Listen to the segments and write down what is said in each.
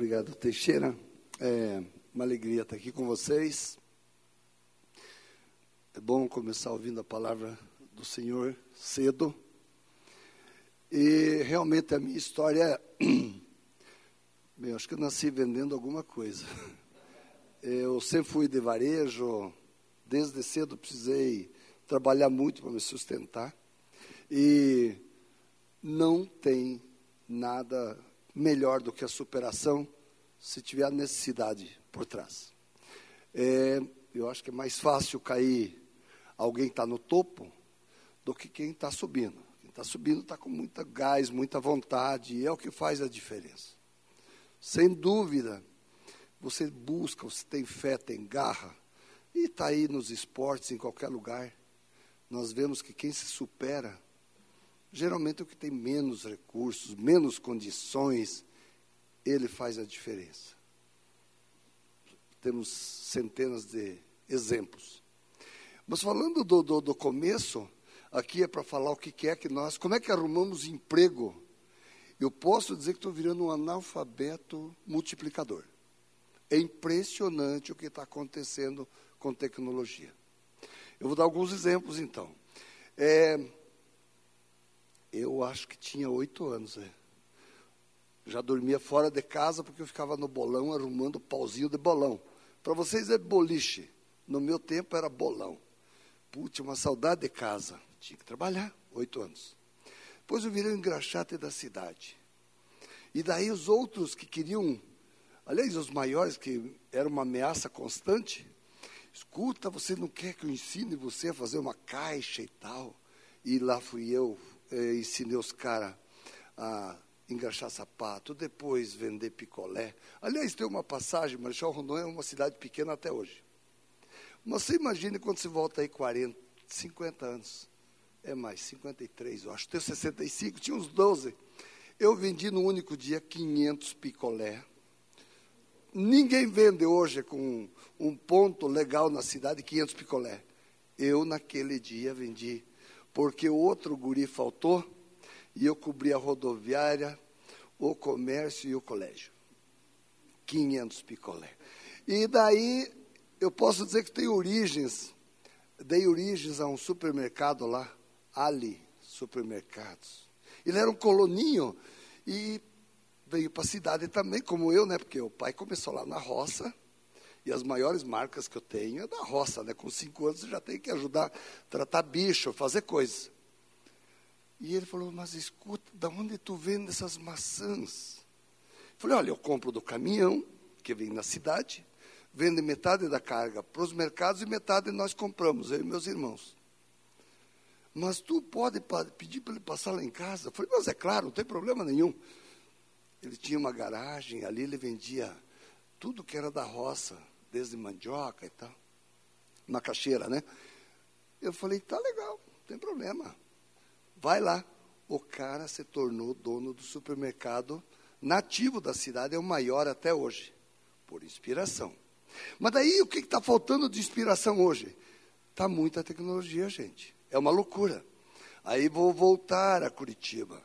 Obrigado, Teixeira. É uma alegria estar aqui com vocês. É bom começar ouvindo a palavra do Senhor cedo. E realmente a minha história é. Bem, acho que eu nasci vendendo alguma coisa. Eu sempre fui de varejo, desde cedo precisei trabalhar muito para me sustentar. E não tem nada melhor do que a superação se tiver a necessidade por trás. É, eu acho que é mais fácil cair alguém que está no topo do que quem está subindo. Quem está subindo está com muita gás, muita vontade, e é o que faz a diferença. Sem dúvida, você busca, você tem fé, tem garra, e está aí nos esportes, em qualquer lugar. Nós vemos que quem se supera Geralmente o que tem menos recursos, menos condições, ele faz a diferença. Temos centenas de exemplos. Mas falando do, do, do começo, aqui é para falar o que, é que nós, como é que arrumamos emprego. Eu posso dizer que estou virando um analfabeto multiplicador. É impressionante o que está acontecendo com tecnologia. Eu vou dar alguns exemplos então. É, eu acho que tinha oito anos. É. Já dormia fora de casa porque eu ficava no bolão arrumando pauzinho de bolão. Para vocês é boliche. No meu tempo era bolão. Putz, uma saudade de casa. Tinha que trabalhar, oito anos. Depois eu virei o engraxate da cidade. E daí os outros que queriam, aliás, os maiores, que era uma ameaça constante, escuta, você não quer que eu ensine você a fazer uma caixa e tal? E lá fui eu, eh, ensinei os caras a engraxar sapato, depois vender picolé. Aliás, tem uma passagem, Marechal Rondon é uma cidade pequena até hoje. Mas você imagine quando você volta aí 40, 50 anos. É mais, 53, eu acho. Tenho 65, tinha uns 12. Eu vendi no único dia 500 picolé. Ninguém vende hoje com um ponto legal na cidade 500 picolé. Eu, naquele dia, vendi porque o outro guri faltou e eu cobri a rodoviária, o comércio e o colégio. 500 picolé. E daí eu posso dizer que tem origens, dei origens a um supermercado lá, Ali Supermercados. Ele era um coloninho e veio para a cidade também, como eu, né? Porque o pai começou lá na roça e as maiores marcas que eu tenho é da roça, né? Com cinco anos já tem que ajudar tratar bicho, fazer coisas. E ele falou, mas escuta, da onde tu vende essas maçãs? Eu falei, olha, eu compro do caminhão, que vem na cidade, vende metade da carga para os mercados e metade nós compramos, eu e meus irmãos. Mas tu pode pedir para ele passar lá em casa? Eu falei, mas é claro, não tem problema nenhum. Ele tinha uma garagem, ali ele vendia tudo que era da roça, desde mandioca e tal. Macaxeira, né? Eu falei, tá legal, não tem problema. Vai lá. O cara se tornou dono do supermercado nativo da cidade, é o maior até hoje, por inspiração. Mas daí o que está faltando de inspiração hoje? Está muita tecnologia, gente. É uma loucura. Aí vou voltar a Curitiba.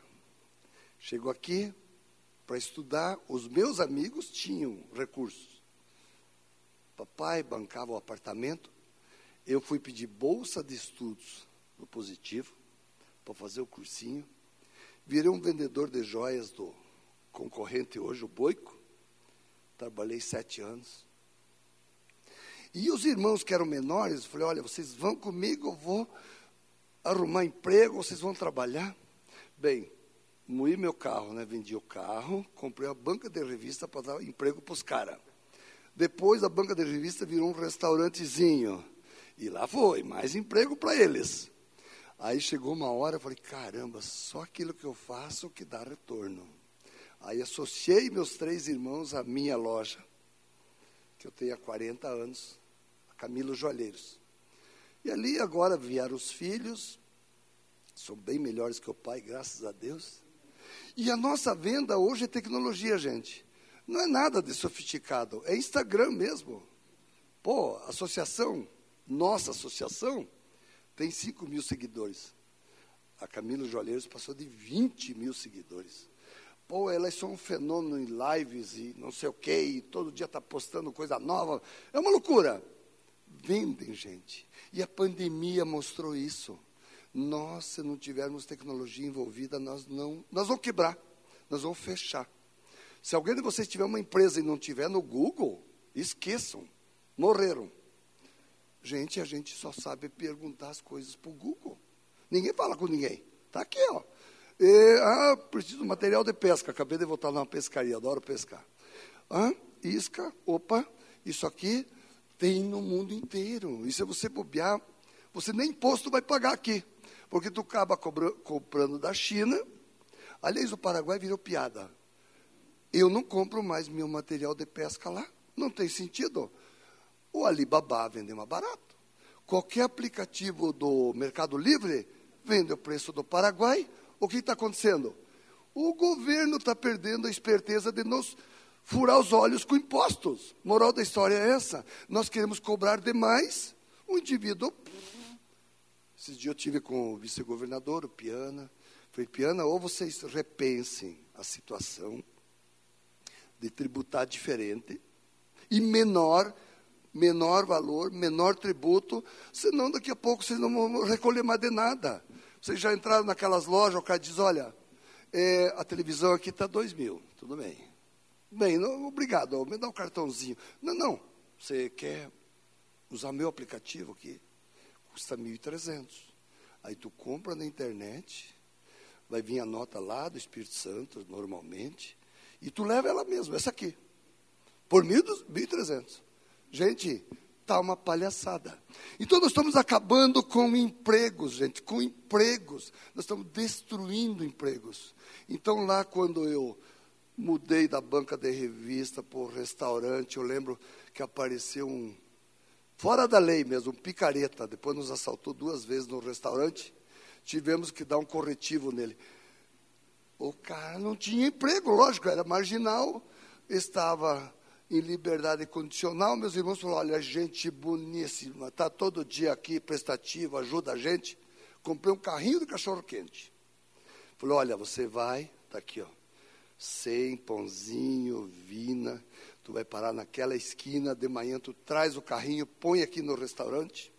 Chego aqui para estudar, os meus amigos tinham recursos. Papai bancava o apartamento. Eu fui pedir bolsa de estudos no positivo para fazer o cursinho. Virei um vendedor de joias do concorrente hoje, o Boico. Trabalhei sete anos. E os irmãos que eram menores, eu falei, olha, vocês vão comigo, eu vou arrumar emprego, vocês vão trabalhar. Bem, moí meu carro, né? Vendi o carro, comprei a banca de revista para dar emprego para os caras. Depois a banca de revista virou um restaurantezinho. E lá foi, mais emprego para eles. Aí chegou uma hora, eu falei, caramba, só aquilo que eu faço que dá retorno. Aí associei meus três irmãos à minha loja, que eu tenho há 40 anos, a Camilo Joalheiros. E ali agora vieram os filhos, são bem melhores que o pai, graças a Deus. E a nossa venda hoje é tecnologia, gente. Não é nada de sofisticado, é Instagram mesmo. Pô, associação, nossa associação, tem 5 mil seguidores. A Camila Joalheiros passou de 20 mil seguidores. Pô, elas são um fenômeno em lives e não sei o quê, e todo dia está postando coisa nova. É uma loucura. Vendem, gente. E a pandemia mostrou isso. Nós, se não tivermos tecnologia envolvida, nós não, nós vamos quebrar, nós vamos fechar. Se alguém de vocês tiver uma empresa e não tiver no Google, esqueçam, morreram. Gente, a gente só sabe perguntar as coisas para o Google. Ninguém fala com ninguém. Está aqui, ó. E, ah, preciso de material de pesca. Acabei de voltar numa pescaria, adoro pescar. Ah, isca, opa, isso aqui tem no mundo inteiro. E se você bobear, você nem imposto vai pagar aqui. Porque tu acaba comprando da China. Aliás, o Paraguai virou piada. Eu não compro mais meu material de pesca lá. Não tem sentido. O Alibaba vende mais barato. Qualquer aplicativo do Mercado Livre vende o preço do Paraguai o que está acontecendo? O governo está perdendo a esperteza de nos furar os olhos com impostos. Moral da história é essa. Nós queremos cobrar demais. O indivíduo. Esses dias eu tive com o vice-governador, o Piana. Falei, Piana, ou vocês repensem a situação de tributar diferente e menor, menor valor, menor tributo, senão daqui a pouco vocês não vão recolher mais de nada. Vocês já entraram naquelas lojas, o cara diz, olha, é, a televisão aqui está dois mil, tudo bem. Bem, não, obrigado, me dá um cartãozinho. Não, não, você quer usar meu aplicativo aqui? Custa 1.300. Aí tu compra na internet, vai vir a nota lá do Espírito Santo, normalmente, e tu leva ela mesmo, essa aqui, por 1.300. Gente, está uma palhaçada. Então nós estamos acabando com empregos, gente, com empregos. Nós estamos destruindo empregos. Então lá quando eu mudei da banca de revista para o restaurante, eu lembro que apareceu um, fora da lei mesmo, um picareta, depois nos assaltou duas vezes no restaurante, tivemos que dar um corretivo nele. O cara não tinha emprego, lógico, era marginal, estava em liberdade condicional, meus irmãos falaram, olha, gente boníssima, está todo dia aqui, prestativo, ajuda a gente. Comprei um carrinho de cachorro-quente. Falou, olha, você vai, está aqui, ó, sem pãozinho, vina, tu vai parar naquela esquina, de manhã tu traz o carrinho, põe aqui no restaurante.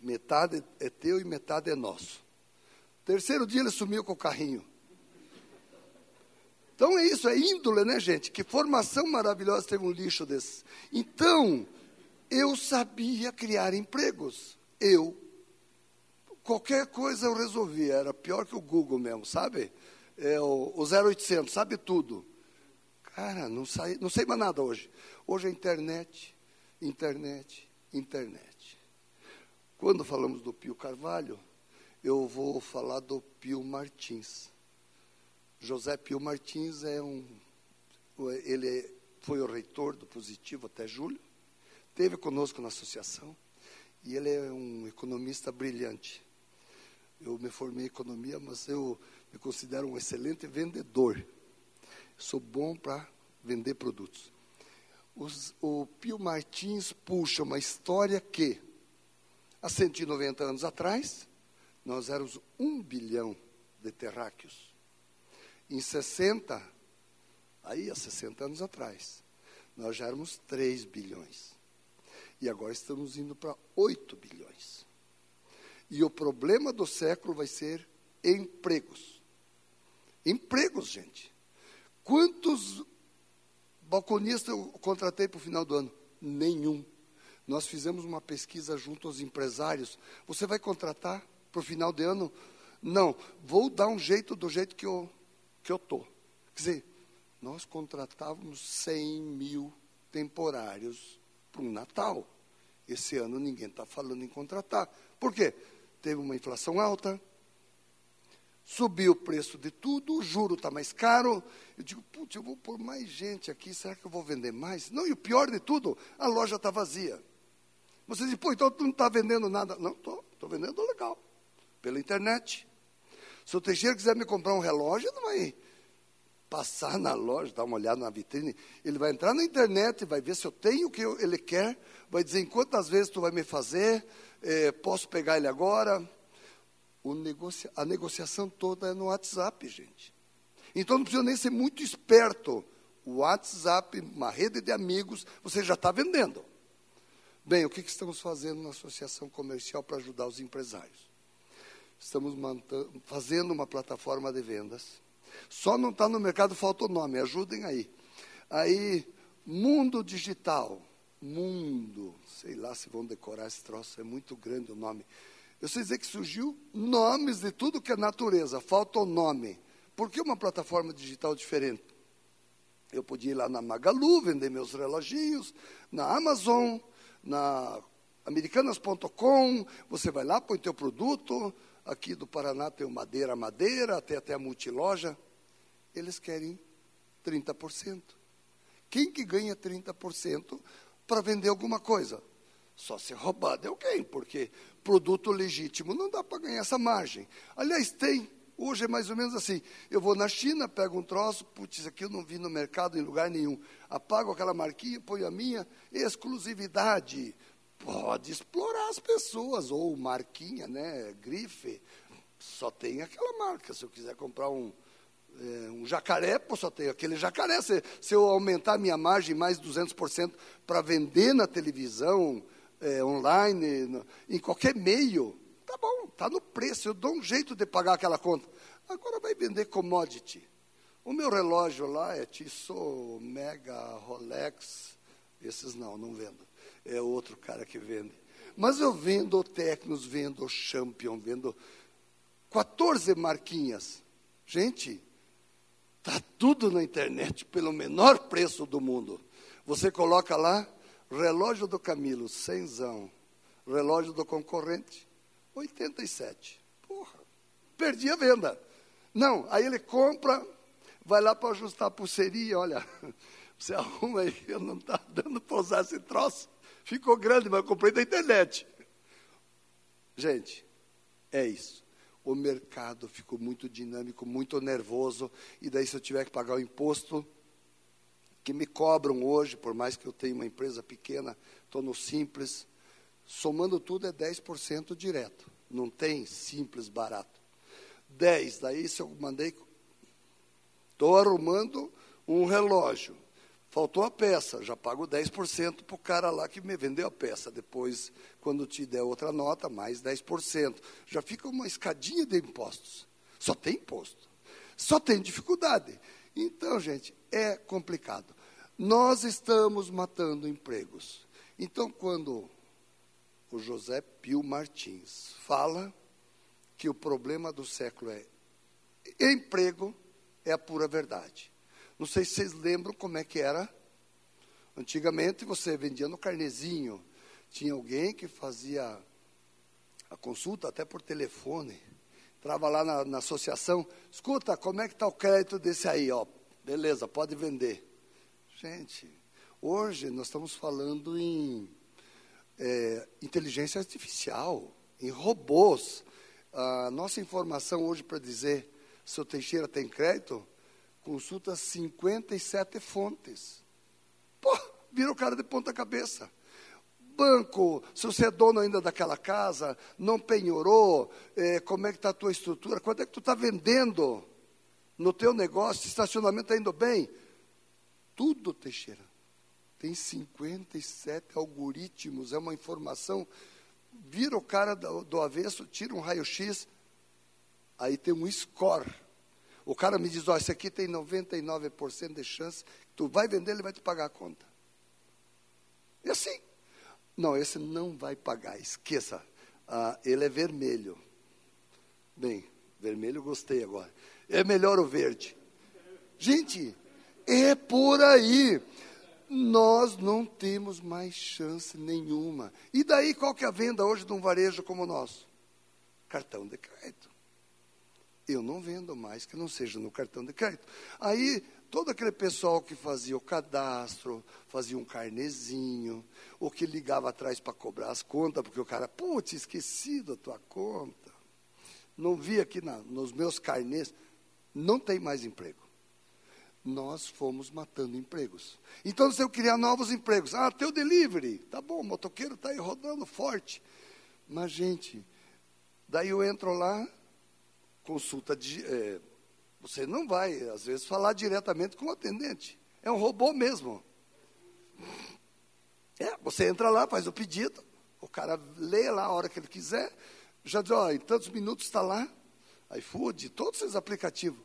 Metade é teu e metade é nosso. Terceiro dia ele sumiu com o carrinho. Então é isso, é índole, né, gente? Que formação maravilhosa teve um lixo desse. Então, eu sabia criar empregos. Eu. Qualquer coisa eu resolvia, era pior que o Google mesmo, sabe? É, o, o 0800, sabe tudo. Cara, não, sai, não sei mais nada hoje. Hoje é internet, internet, internet. Quando falamos do Pio Carvalho, eu vou falar do Pio Martins. José Pio Martins é um, ele foi o reitor do Positivo até julho, teve conosco na associação e ele é um economista brilhante. Eu me formei em economia, mas eu me considero um excelente vendedor. Sou bom para vender produtos. Os, o Pio Martins puxa uma história que, há 190 anos atrás, nós éramos um bilhão de terráqueos. Em 60, aí há 60 anos atrás, nós já éramos 3 bilhões. E agora estamos indo para 8 bilhões. E o problema do século vai ser empregos. Empregos, gente. Quantos balconistas eu contratei para o final do ano? Nenhum. Nós fizemos uma pesquisa junto aos empresários. Você vai contratar para o final de ano? Não, vou dar um jeito do jeito que eu que eu estou. Quer dizer, nós contratávamos 100 mil temporários para um Natal. Esse ano ninguém está falando em contratar. Por quê? Teve uma inflação alta, subiu o preço de tudo, o juro está mais caro. Eu digo, putz, eu vou pôr mais gente aqui, será que eu vou vender mais? Não, e o pior de tudo, a loja está vazia. Você diz, pô, então tu não está vendendo nada. Não, estou, estou vendendo legal, pela internet. Se o Teixeira quiser me comprar um relógio, ele vai passar na loja, dar uma olhada na vitrine. Ele vai entrar na internet, vai ver se eu tenho o que ele quer, vai dizer em quantas vezes tu vai me fazer, eh, posso pegar ele agora. Negocia, a negociação toda é no WhatsApp, gente. Então não precisa nem ser muito esperto. O WhatsApp, uma rede de amigos, você já está vendendo. Bem, o que, que estamos fazendo na associação comercial para ajudar os empresários? Estamos fazendo uma plataforma de vendas. Só não está no mercado, falta o nome, ajudem aí. Aí, Mundo Digital. Mundo, sei lá se vão decorar esse troço, é muito grande o nome. Eu sei dizer que surgiu nomes de tudo que é natureza, falta o nome. Por que uma plataforma digital diferente? Eu podia ir lá na Magalu, vender meus reloginhos, na Amazon, na americanas.com, você vai lá, põe teu produto, aqui do Paraná tem o Madeira Madeira, tem até a multiloja, eles querem 30%. Quem que ganha 30% para vender alguma coisa? Só se roubado é alguém, porque produto legítimo não dá para ganhar essa margem. Aliás, tem. Hoje é mais ou menos assim. Eu vou na China, pego um troço, putz, isso aqui eu não vi no mercado em lugar nenhum. Apago aquela marquinha, ponho a minha, exclusividade. Pode explorar as pessoas, ou marquinha, né? Grife. Só tem aquela marca. Se eu quiser comprar um, é, um jacaré, pô, só tem aquele jacaré. Se, se eu aumentar minha margem mais 200% para vender na televisão, é, online, no, em qualquer meio, tá bom, está no preço, eu dou um jeito de pagar aquela conta. Agora vai vender commodity. O meu relógio lá é Tissot, Mega, Rolex, esses não, não vendo. É outro cara que vende. Mas eu vendo Tecnos, vendo Champion, vendo 14 marquinhas. Gente, Está tudo na internet pelo menor preço do mundo. Você coloca lá, relógio do Camilo, cenzão. Relógio do concorrente, 87. Porra, perdi a venda. Não, aí ele compra, vai lá para ajustar a pulseirinha, olha, você arruma aí, eu não está dando para usar esse troço. Ficou grande, mas eu comprei da internet. Gente, é isso o mercado ficou muito dinâmico, muito nervoso, e daí se eu tiver que pagar o imposto que me cobram hoje, por mais que eu tenha uma empresa pequena, estou no simples, somando tudo é 10% direto, não tem simples barato. 10, daí se eu mandei, estou arrumando um relógio, Faltou a peça, já pago 10% para o cara lá que me vendeu a peça. Depois, quando te der outra nota, mais 10%. Já fica uma escadinha de impostos. Só tem imposto. Só tem dificuldade. Então, gente, é complicado. Nós estamos matando empregos. Então, quando o José Pio Martins fala que o problema do século é emprego, é a pura verdade. Não sei se vocês lembram como é que era. Antigamente você vendia no carnezinho. Tinha alguém que fazia a consulta até por telefone. Entrava lá na, na associação. Escuta, como é que está o crédito desse aí? Ó, beleza, pode vender. Gente, hoje nós estamos falando em é, inteligência artificial, em robôs. A nossa informação hoje para dizer se o Teixeira tem crédito consulta 57 fontes. Pô, vira o cara de ponta cabeça. Banco, se você é dono ainda daquela casa, não penhorou, é, como é que está a tua estrutura, quanto é que tu está vendendo no teu negócio, estacionamento está indo bem? Tudo, Teixeira. Tem 57 algoritmos, é uma informação. Vira o cara do, do avesso, tira um raio-x, aí tem um score o cara me diz, ó, esse aqui tem 99% de chance, tu vai vender, ele vai te pagar a conta. E assim. Não, esse não vai pagar, esqueça. Ah, ele é vermelho. Bem, vermelho gostei agora. É melhor o verde. Gente, é por aí. Nós não temos mais chance nenhuma. E daí qual que é a venda hoje de um varejo como o nosso? Cartão de crédito eu não vendo mais que não seja no cartão de crédito. Aí, todo aquele pessoal que fazia o cadastro, fazia um carnezinho, ou que ligava atrás para cobrar as contas, porque o cara, putz, esqueci da tua conta. Não vi aqui na, nos meus carnês. Não tem mais emprego. Nós fomos matando empregos. Então, se eu criar novos empregos, ah, teu delivery, tá bom, o motoqueiro está aí rodando forte. Mas, gente, daí eu entro lá, consulta de, é, Você não vai, às vezes, falar diretamente com o atendente. É um robô mesmo. É, você entra lá, faz o pedido, o cara lê lá a hora que ele quiser, já diz, ó, em tantos minutos está lá, iFood, todos esses aplicativos.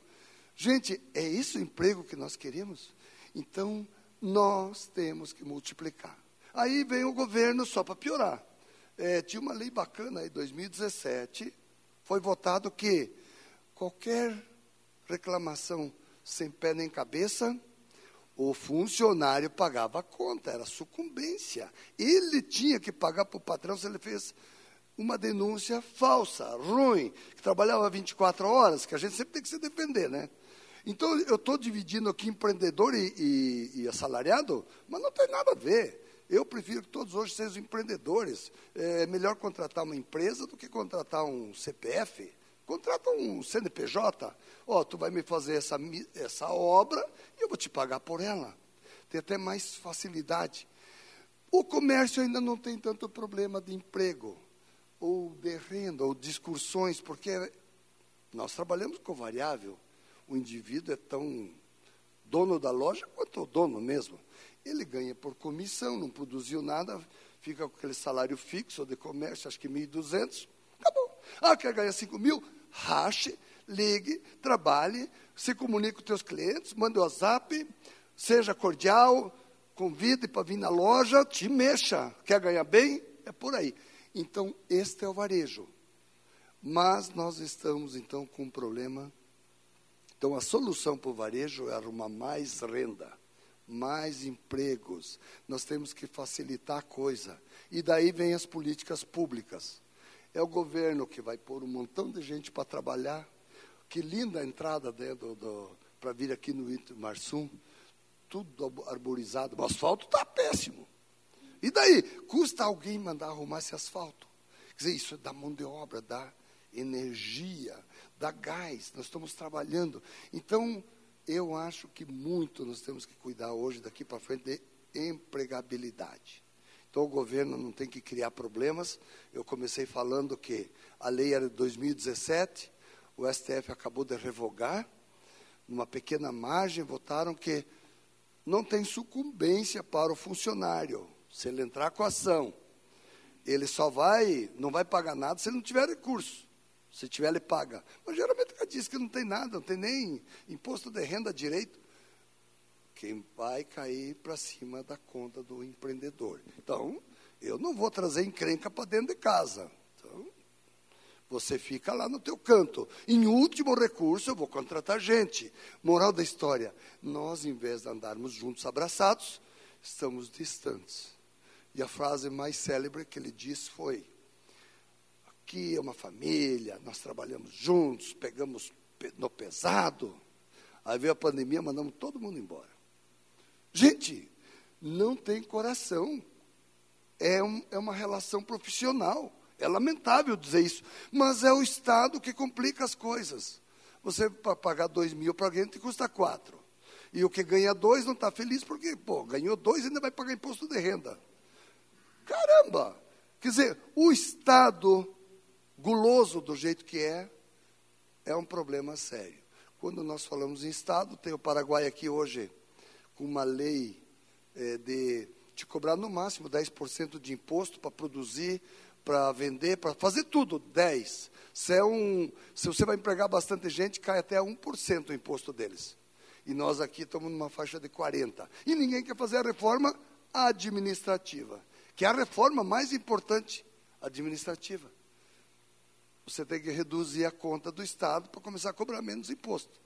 Gente, é isso o emprego que nós queremos? Então, nós temos que multiplicar. Aí vem o governo só para piorar. É, tinha uma lei bacana aí, 2017, foi votado que qualquer reclamação sem pé nem cabeça, o funcionário pagava a conta, era sucumbência. Ele tinha que pagar para o patrão se ele fez uma denúncia falsa, ruim, que trabalhava 24 horas, que a gente sempre tem que se defender, né? Então, eu estou dividindo aqui empreendedor e, e, e, assalariado, mas não tem nada a ver. Eu prefiro que todos hoje sejam empreendedores. É melhor contratar uma empresa do que contratar um CPF. Contrata um CNPJ. Ó, oh, tu vai me fazer essa, essa obra e eu vou te pagar por ela. Tem até mais facilidade. O comércio ainda não tem tanto problema de emprego, ou de renda, ou de excursões, porque nós trabalhamos com variável o indivíduo é tão dono da loja quanto o dono mesmo. Ele ganha por comissão, não produziu nada, fica com aquele salário fixo de comércio, acho que 1.200, acabou. Ah, quer ganhar 5 mil? Rache, ligue, trabalhe, se comunique com os teus clientes, mande o WhatsApp, seja cordial, convide para vir na loja, te mexa. Quer ganhar bem? É por aí. Então, este é o varejo. Mas nós estamos, então, com um problema então, a solução para o varejo é arrumar mais renda, mais empregos. Nós temos que facilitar a coisa. E daí vem as políticas públicas. É o governo que vai pôr um montão de gente para trabalhar. Que linda a entrada né, para vir aqui no Marsum. Tudo arborizado. O asfalto está péssimo. E daí? Custa alguém mandar arrumar esse asfalto? Quer dizer, isso é da mão de obra, da energia, dá gás, nós estamos trabalhando. Então, eu acho que muito nós temos que cuidar hoje, daqui para frente, de empregabilidade. Então, o governo não tem que criar problemas. Eu comecei falando que a lei era de 2017, o STF acabou de revogar, numa pequena margem, votaram que não tem sucumbência para o funcionário. Se ele entrar com a ação, ele só vai, não vai pagar nada se ele não tiver recurso. Se tiver, ele paga. Mas geralmente diz que não tem nada, não tem nem imposto de renda direito. Quem vai cair para cima da conta do empreendedor. Então, eu não vou trazer encrenca para dentro de casa. Então, você fica lá no teu canto. Em último recurso, eu vou contratar gente. Moral da história: nós, em vez de andarmos juntos abraçados, estamos distantes. E a frase mais célebre que ele disse foi: aqui é uma família, nós trabalhamos juntos, pegamos no pesado. Aí veio a pandemia, mandamos todo mundo embora. Gente, não tem coração. É, um, é uma relação profissional. É lamentável dizer isso, mas é o Estado que complica as coisas. Você, para pagar dois mil para alguém, te custa quatro. E o que ganha dois não está feliz porque, pô, ganhou dois e ainda vai pagar imposto de renda. Caramba! Quer dizer, o Estado guloso do jeito que é, é um problema sério. Quando nós falamos em Estado, tem o Paraguai aqui hoje uma lei é, de te cobrar no máximo 10% de imposto para produzir, para vender, para fazer tudo, 10%. Se, é um, se você vai empregar bastante gente, cai até 1% o imposto deles. E nós aqui estamos numa faixa de 40%. E ninguém quer fazer a reforma administrativa, que é a reforma mais importante administrativa você tem que reduzir a conta do Estado para começar a cobrar menos imposto.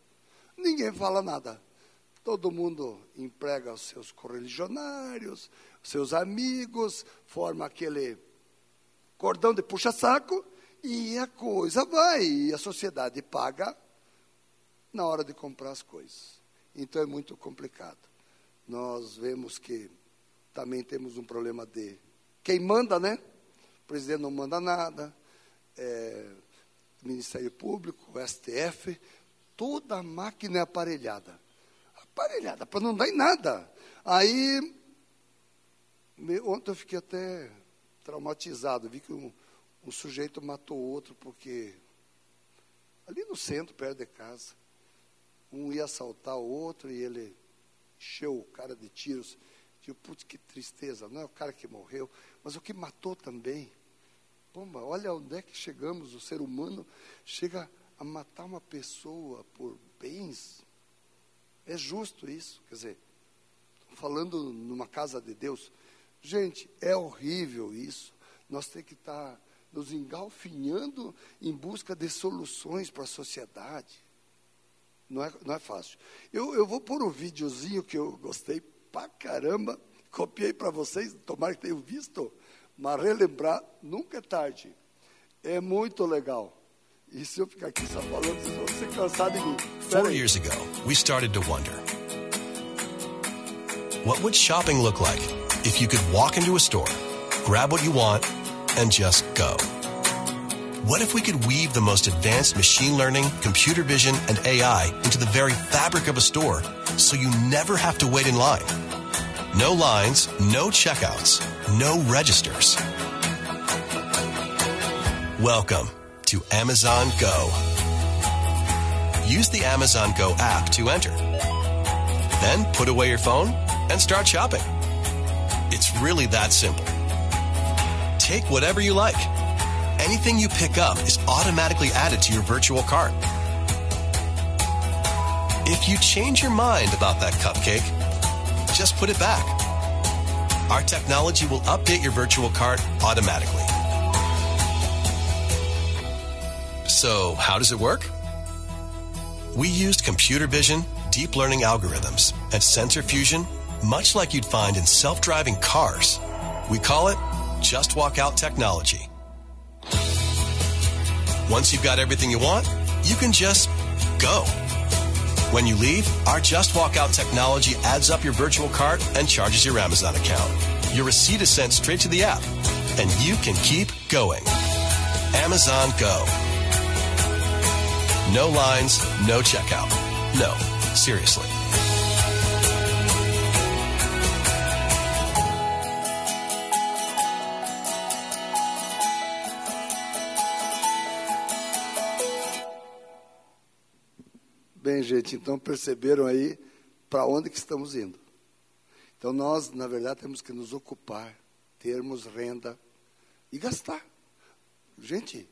Ninguém fala nada. Todo mundo emprega os seus correligionários, seus amigos, forma aquele cordão de puxa-saco e a coisa vai. E a sociedade paga na hora de comprar as coisas. Então é muito complicado. Nós vemos que também temos um problema de quem manda, né? O presidente não manda nada, é, Ministério Público, STF, toda a máquina é aparelhada. Aparelhada, para não dar em nada. Aí, ontem eu fiquei até traumatizado, vi que um, um sujeito matou outro porque ali no centro, perto de casa. Um ia assaltar o outro e ele encheu o cara de tiros. Digo, putz, que tristeza. Não é o cara que morreu, mas o que matou também. Pomba, olha onde é que chegamos. O ser humano chega a matar uma pessoa por bens. É justo isso? Quer dizer, falando numa casa de Deus. Gente, é horrível isso. Nós temos que estar nos engalfinhando em busca de soluções para a sociedade. Não é, não é fácil. Eu, eu vou pôr um videozinho que eu gostei pra caramba, copiei para vocês, tomara que tenham visto, mas relembrar nunca é tarde. É muito legal. E se eu ficar aqui só falando, vocês vão ser cansados de mim. Four years ago, we started to wonder what would shopping look like if you could walk into a store, grab what you want, and just go? What if we could weave the most advanced machine learning, computer vision, and AI into the very fabric of a store so you never have to wait in line? No lines, no checkouts, no registers. Welcome to Amazon Go. Use the Amazon Go app to enter. Then put away your phone and start shopping. It's really that simple. Take whatever you like. Anything you pick up is automatically added to your virtual cart. If you change your mind about that cupcake, just put it back. Our technology will update your virtual cart automatically. So, how does it work? We used computer vision, deep learning algorithms, and sensor fusion, much like you'd find in self driving cars. We call it Just Walk Out technology. Once you've got everything you want, you can just go. When you leave, our Just Walk Out technology adds up your virtual cart and charges your Amazon account. Your receipt is sent straight to the app, and you can keep going. Amazon Go. No lines, no checkout. No, seriously. Bem, gente, então perceberam aí para onde que estamos indo. Então nós, na verdade, temos que nos ocupar, termos renda e gastar. Gente,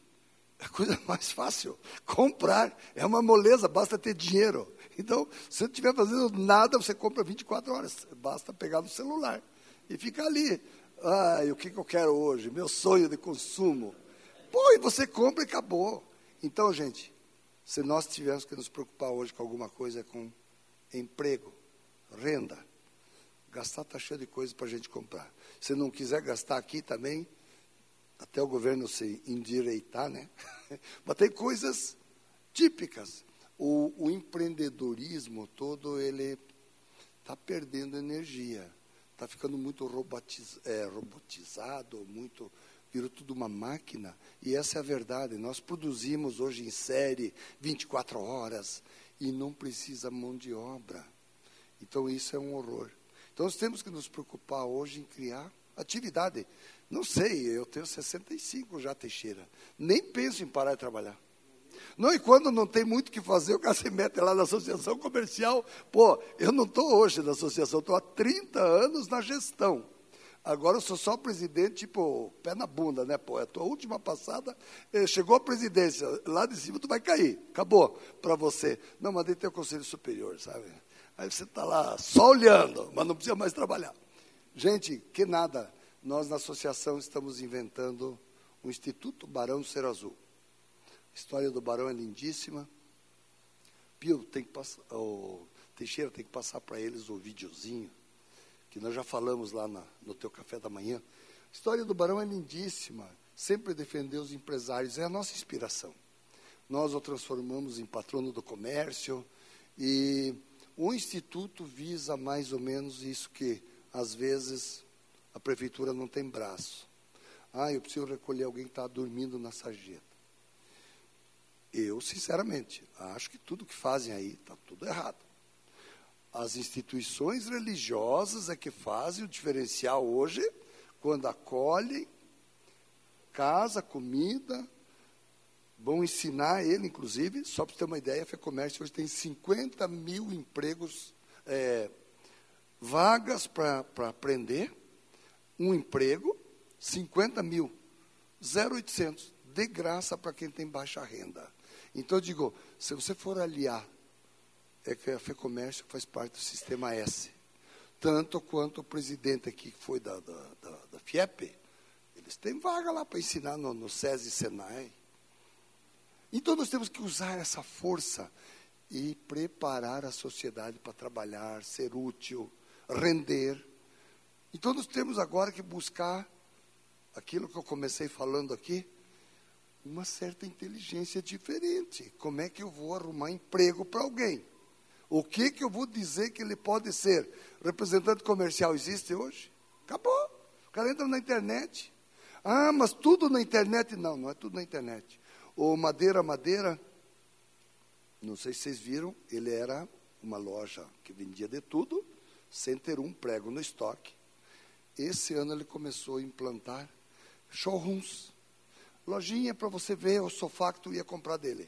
a coisa mais fácil. Comprar é uma moleza, basta ter dinheiro. Então, se você não estiver fazendo nada, você compra 24 horas. Basta pegar no celular e ficar ali. Ah, o que, que eu quero hoje? Meu sonho de consumo. Pô, e você compra e acabou. Então, gente, se nós tivermos que nos preocupar hoje com alguma coisa, é com emprego, renda. Gastar está cheio de coisas para a gente comprar. Se não quiser gastar aqui também, até o governo se endireitar, né? Mas tem coisas típicas. O, o empreendedorismo todo, ele está perdendo energia. Está ficando muito robotiz, é, robotizado, muito virou tudo uma máquina, e essa é a verdade. Nós produzimos hoje em série 24 horas e não precisa mão de obra. Então isso é um horror. Então nós temos que nos preocupar hoje em criar atividade. Não sei, eu tenho 65 já, Teixeira. Nem penso em parar de trabalhar. Não, e quando não tem muito o que fazer, o cara se mete lá na associação comercial. Pô, eu não estou hoje na associação, estou há 30 anos na gestão. Agora eu sou só presidente, tipo, pé na bunda, né, pô? É a tua última passada, eh, chegou a presidência, lá de cima tu vai cair, acabou para você. Não, mas daí tem o conselho superior, sabe? Aí você está lá só olhando, mas não precisa mais trabalhar. Gente, que nada, nós na associação estamos inventando o Instituto Barão Ser Azul. A história do Barão é lindíssima. Pio, tem que passar, o Teixeira tem que passar para eles o videozinho que nós já falamos lá na, no teu café da manhã. A história do Barão é lindíssima. Sempre defendeu os empresários, é a nossa inspiração. Nós o transformamos em patrono do comércio e o instituto visa mais ou menos isso que às vezes a prefeitura não tem braço. Ah, eu preciso recolher alguém que está dormindo na sarjeta. Eu, sinceramente, acho que tudo que fazem aí está tudo errado. As instituições religiosas é que fazem o diferencial hoje, quando acolhem casa, comida, Vão ensinar ele, inclusive, só para ter uma ideia, a FEComércio hoje tem 50 mil empregos, é, vagas para aprender, um emprego, 50 mil, 0,800, de graça para quem tem baixa renda. Então, eu digo, se você for aliar, é que a FEComércio faz parte do sistema S, tanto quanto o presidente aqui, que foi da, da, da, da FIEP, eles têm vaga lá para ensinar no, no SESI e SENAI. Então nós temos que usar essa força e preparar a sociedade para trabalhar, ser útil, render. Então nós temos agora que buscar aquilo que eu comecei falando aqui, uma certa inteligência diferente. Como é que eu vou arrumar emprego para alguém? O que que eu vou dizer que ele pode ser? Representante comercial existe hoje? Acabou. O cara entra na internet. Ah, mas tudo na internet? Não, não é tudo na internet. O Madeira Madeira, não sei se vocês viram, ele era uma loja que vendia de tudo, sem ter um prego no estoque. Esse ano ele começou a implantar showrooms. Lojinha para você ver o sofá que tu ia comprar dele.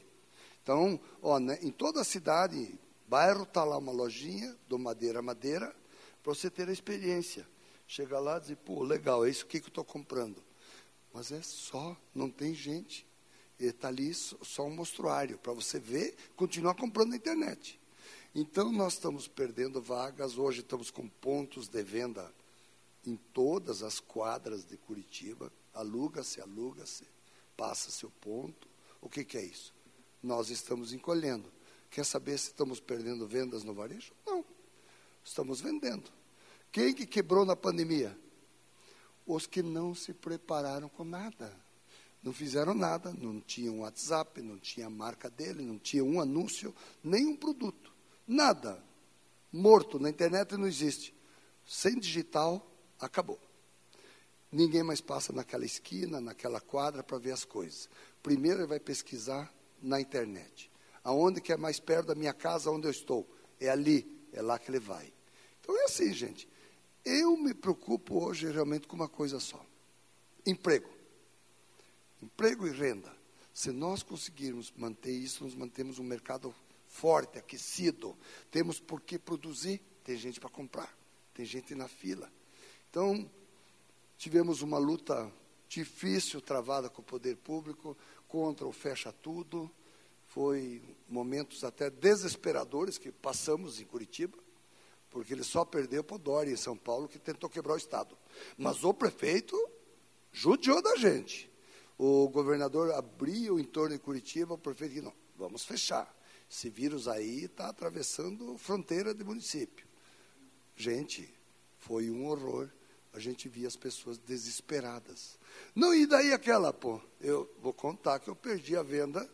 Então, ó, né, em toda a cidade, bairro, está lá uma lojinha do Madeira Madeira, para você ter a experiência. Chega lá e dizer, pô, legal, é isso que, que eu estou comprando. Mas é só, não tem gente está ali só um mostruário, para você ver, continuar comprando na internet. Então, nós estamos perdendo vagas, hoje estamos com pontos de venda em todas as quadras de Curitiba, aluga-se, aluga-se, passa seu ponto. O que, que é isso? Nós estamos encolhendo. Quer saber se estamos perdendo vendas no varejo? Não. Estamos vendendo. Quem que quebrou na pandemia? Os que não se prepararam com nada. Não fizeram nada, não tinha um WhatsApp, não tinha a marca dele, não tinha um anúncio, nenhum produto. Nada. Morto, na internet não existe. Sem digital, acabou. Ninguém mais passa naquela esquina, naquela quadra para ver as coisas. Primeiro ele vai pesquisar na internet. Aonde que é mais perto da minha casa, onde eu estou? É ali, é lá que ele vai. Então é assim, gente. Eu me preocupo hoje realmente com uma coisa só: emprego emprego e renda. Se nós conseguirmos manter isso, nós mantemos um mercado forte, aquecido. Temos por que produzir, tem gente para comprar, tem gente na fila. Então, tivemos uma luta difícil travada com o poder público contra o fecha tudo. Foi momentos até desesperadores que passamos em Curitiba, porque ele só perdeu para o Dória em São Paulo, que tentou quebrar o Estado. Mas o prefeito judiou da gente o governador abriu em torno de Curitiba, o prefeito disse, não, vamos fechar. Esse vírus aí está atravessando fronteira de município. Gente, foi um horror. A gente via as pessoas desesperadas. Não, e daí aquela, pô, eu vou contar que eu perdi a venda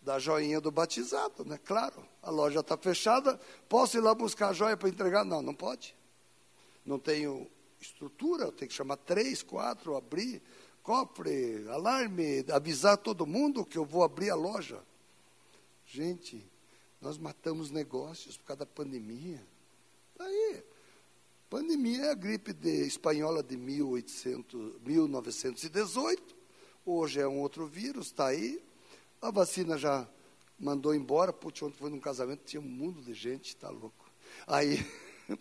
da joinha do batizado, né? Claro, a loja está fechada, posso ir lá buscar a joia para entregar? Não, não pode. Não tenho estrutura, tenho que chamar três, quatro, abrir cofre, alarme, avisar todo mundo que eu vou abrir a loja. Gente, nós matamos negócios por causa da pandemia. Tá aí. Pandemia é a gripe de, espanhola de 1800, 1918. Hoje é um outro vírus, está aí. A vacina já mandou embora. Putz, ontem foi num casamento, tinha um mundo de gente, está louco. Aí,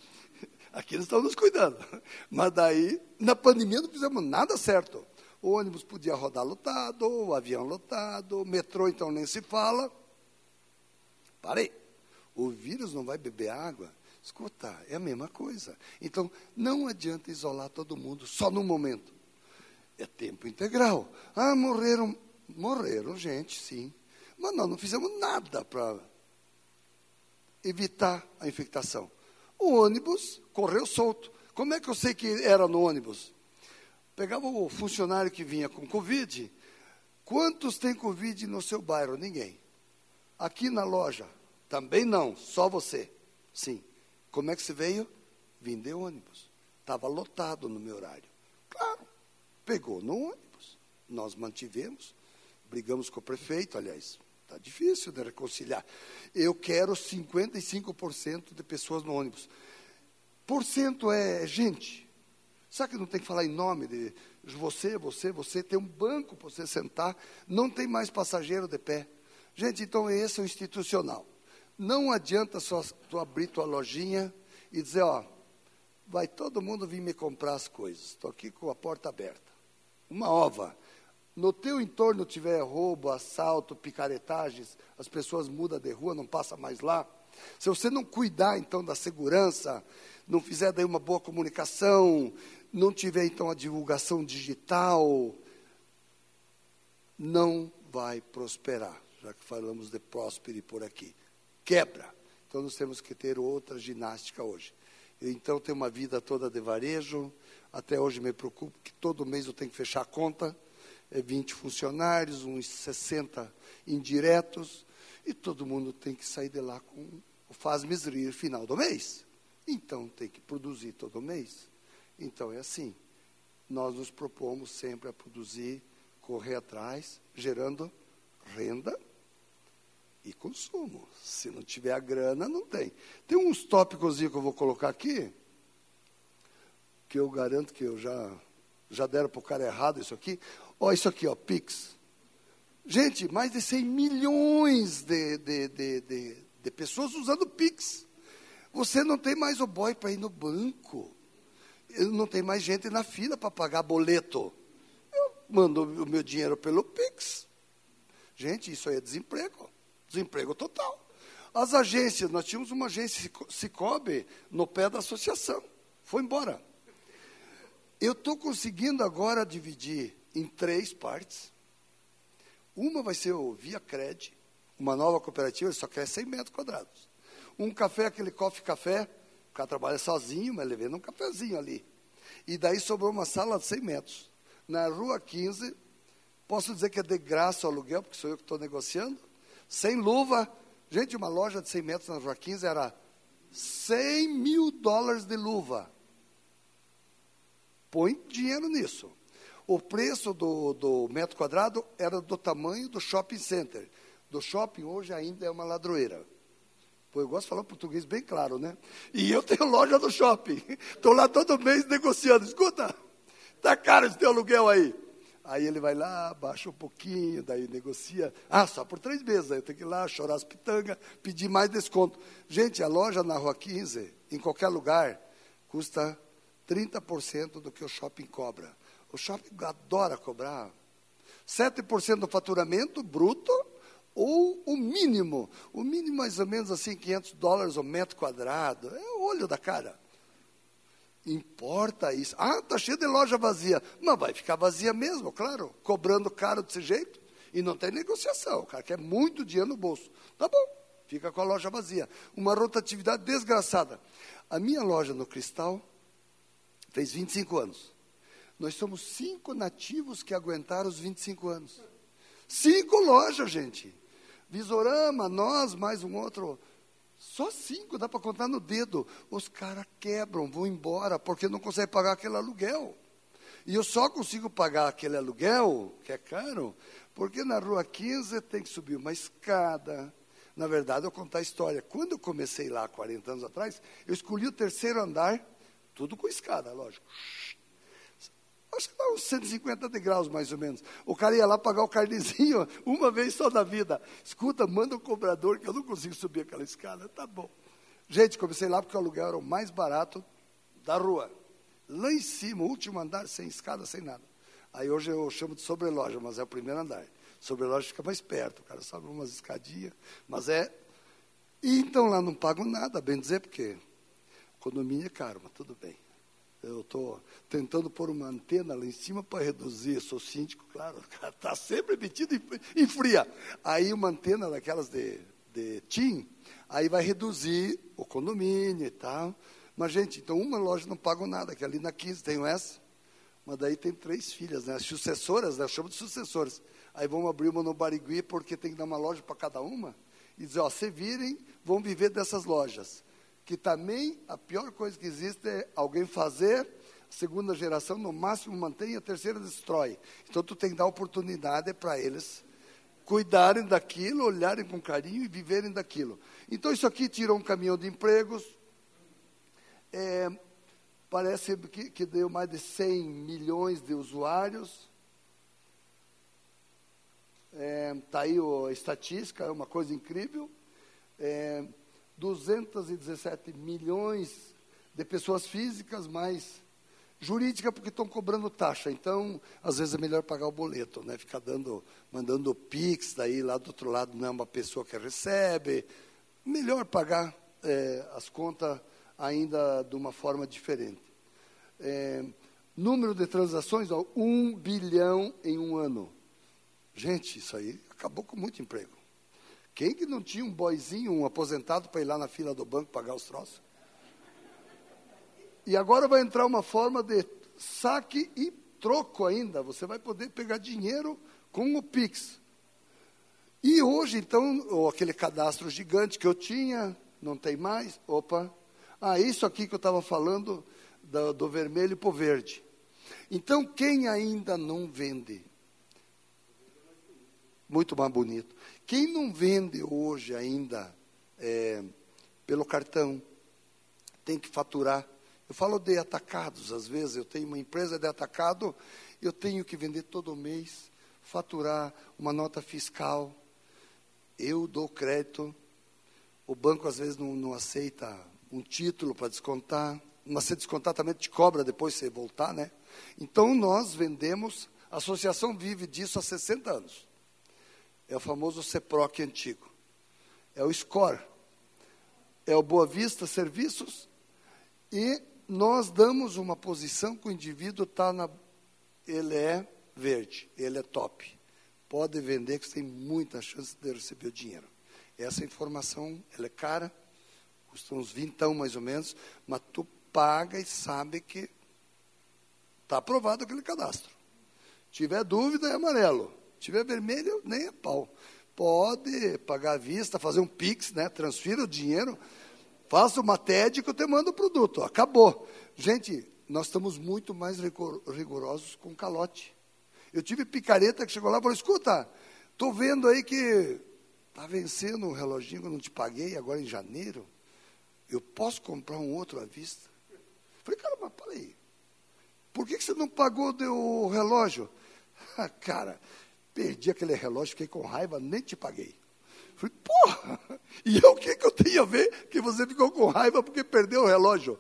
aqui nós estamos nos cuidando. Mas daí, na pandemia não fizemos nada certo. O ônibus podia rodar lotado, o avião lotado, o metrô então nem se fala. Parei. O vírus não vai beber água? Escuta, é a mesma coisa. Então, não adianta isolar todo mundo só no momento. É tempo integral. Ah, morreram. Morreram, gente, sim. Mas nós não fizemos nada para evitar a infectação. O ônibus correu solto. Como é que eu sei que era no ônibus? Pegava o funcionário que vinha com Covid. Quantos tem Covid no seu bairro? Ninguém. Aqui na loja? Também não, só você. Sim. Como é que você veio? Vim de ônibus. Estava lotado no meu horário. Claro, pegou no ônibus. Nós mantivemos, brigamos com o prefeito, aliás, está difícil de reconciliar. Eu quero 55% de pessoas no ônibus. Por cento é gente. Será que não tem que falar em nome de você, você, você? Tem um banco para você sentar, não tem mais passageiro de pé. Gente, então esse é o institucional. Não adianta só tu abrir tua lojinha e dizer, ó, vai todo mundo vir me comprar as coisas. Estou aqui com a porta aberta. Uma ova. No teu entorno tiver roubo, assalto, picaretagens, as pessoas mudam de rua, não passa mais lá. Se você não cuidar então da segurança, não fizer daí uma boa comunicação, não tiver então a divulgação digital, não vai prosperar, já que falamos de próspere por aqui. Quebra. Então nós temos que ter outra ginástica hoje. Então tenho uma vida toda de varejo, até hoje me preocupo que todo mês eu tenho que fechar a conta, é 20 funcionários, uns 60 indiretos, e todo mundo tem que sair de lá com o faz-me rir final do mês. Então tem que produzir todo mês. Então é assim. Nós nos propomos sempre a produzir, correr atrás, gerando renda e consumo. Se não tiver a grana, não tem. Tem uns tópicos que eu vou colocar aqui, que eu garanto que eu já, já deram para o cara errado isso aqui. Ó, isso aqui, ó, Pix. Gente, mais de 100 milhões de, de, de, de, de pessoas usando Pix. Você não tem mais o boy para ir no banco. Não tem mais gente na fila para pagar boleto. Eu mando o meu dinheiro pelo Pix. Gente, isso aí é desemprego. Desemprego total. As agências, nós tínhamos uma agência Cicobi no pé da associação. Foi embora. Eu estou conseguindo agora dividir em três partes. Uma vai ser o Via Cred, uma nova cooperativa, ele só quer 100 metros quadrados. Um café, aquele coffee café, o cara trabalha sozinho, mas ele vende um cafezinho ali. E daí sobrou uma sala de 100 metros. Na rua 15, posso dizer que é de graça o aluguel, porque sou eu que estou negociando sem luva. Gente, uma loja de 100 metros na Rua 15 era 100 mil dólares de luva. Põe dinheiro nisso. O preço do, do metro quadrado era do tamanho do shopping center. Do shopping hoje ainda é uma ladroeira. Pô, eu gosto de falar português bem claro, né? E eu tenho loja no shopping. Estou lá todo mês negociando. Escuta, tá caro esse teu aluguel aí. Aí ele vai lá, baixa um pouquinho, daí negocia. Ah, só por três meses. Aí eu tenho que ir lá, chorar as pitangas, pedir mais desconto. Gente, a loja na Rua 15, em qualquer lugar, custa 30% do que o shopping cobra. O shopping adora cobrar. 7% do faturamento bruto ou o mínimo. O mínimo mais ou menos assim, 500 dólares o metro quadrado. É o olho da cara. Importa isso. Ah, está cheio de loja vazia. Mas vai ficar vazia mesmo, claro. Cobrando caro desse jeito. E não tem negociação. O cara quer muito dinheiro no bolso. Tá bom, fica com a loja vazia. Uma rotatividade desgraçada. A minha loja no Cristal fez 25 anos. Nós somos cinco nativos que aguentaram os 25 anos. Cinco lojas, gente. Visorama, nós, mais um outro só cinco, dá para contar no dedo. Os caras quebram, vão embora, porque não conseguem pagar aquele aluguel. E eu só consigo pagar aquele aluguel, que é caro, porque na rua 15 tem que subir uma escada. Na verdade, eu contar a história. Quando eu comecei lá, 40 anos atrás, eu escolhi o terceiro andar, tudo com escada, lógico acho que uns 150 degraus mais ou menos. O cara ia lá pagar o carnezinho uma vez só na vida. Escuta, manda o um cobrador que eu não consigo subir aquela escada. Tá bom. Gente, comecei lá porque o aluguel era o mais barato da rua. Lá em cima, último andar, sem escada, sem nada. Aí hoje eu chamo de sobreloja, mas é o primeiro andar. Sobreloja fica mais perto, o cara sobe umas escadinhas, mas é. E então lá não pago nada, bem dizer, porque condomínio é caro, mas tudo bem. Eu estou tentando pôr uma antena lá em cima para reduzir. Sou síndico, claro, está sempre metido em fria. Aí uma antena daquelas de, de TIM, aí vai reduzir o condomínio e tal. Mas, gente, então uma loja não paga nada, que ali na 15 tenho essa. Mas daí tem três filhas, né? As sucessoras, né? Eu chamo de sucessoras. Aí vamos abrir uma no Barigui, porque tem que dar uma loja para cada uma. E dizer, ó, se virem, vão viver dessas lojas que também a pior coisa que existe é alguém fazer, segunda geração no máximo mantém, a terceira destrói. Então tu tem que dar oportunidade para eles cuidarem daquilo, olharem com carinho e viverem daquilo. Então isso aqui tira um caminhão de empregos. É, Parece que, que deu mais de 100 milhões de usuários. Está é, tá aí a estatística, é uma coisa incrível. É, 217 milhões de pessoas físicas, mais jurídica porque estão cobrando taxa. Então, às vezes é melhor pagar o boleto, né? Ficar dando, mandando pix, daí lá do outro lado não é uma pessoa que recebe. Melhor pagar é, as contas ainda de uma forma diferente. É, número de transações, ó, um bilhão em um ano. Gente, isso aí acabou com muito emprego. Quem que não tinha um boizinho, um aposentado para ir lá na fila do banco pagar os troços? E agora vai entrar uma forma de saque e troco ainda. Você vai poder pegar dinheiro com o Pix. E hoje, então, aquele cadastro gigante que eu tinha, não tem mais. Opa. Ah, isso aqui que eu estava falando do, do vermelho para o verde. Então, quem ainda não vende? Muito mais bonito. Quem não vende hoje ainda é, pelo cartão, tem que faturar eu falo de atacados, às vezes eu tenho uma empresa de atacado, eu tenho que vender todo mês, faturar uma nota fiscal, eu dou crédito, o banco às vezes não, não aceita um título para descontar, mas se descontar também te cobra depois você voltar, né? Então nós vendemos, a associação vive disso há 60 anos. É o famoso CEPROC antigo. É o SCORE. É o Boa Vista Serviços e nós damos uma posição que o indivíduo está na. Ele é verde, ele é top. Pode vender que você tem muita chance de receber o dinheiro. Essa informação ela é cara, custa uns vintão mais ou menos, mas tu paga e sabe que está aprovado aquele cadastro. Tiver dúvida é amarelo, tiver vermelho nem é pau. Pode pagar à vista, fazer um pix, né? Transfira o dinheiro Faça uma TED que eu te mando o produto. Acabou. Gente, nós estamos muito mais rigorosos com calote. Eu tive picareta que chegou lá e falou: escuta, estou vendo aí que está vencendo um reloginho que eu não te paguei agora em janeiro. Eu posso comprar um outro à vista? Falei, cara, mas peraí. Por que, que você não pagou o relógio? Ah, cara, perdi aquele relógio, fiquei com raiva, nem te paguei. Falei, porra, e eu o que, que eu tenho a ver que você ficou com raiva porque perdeu o relógio?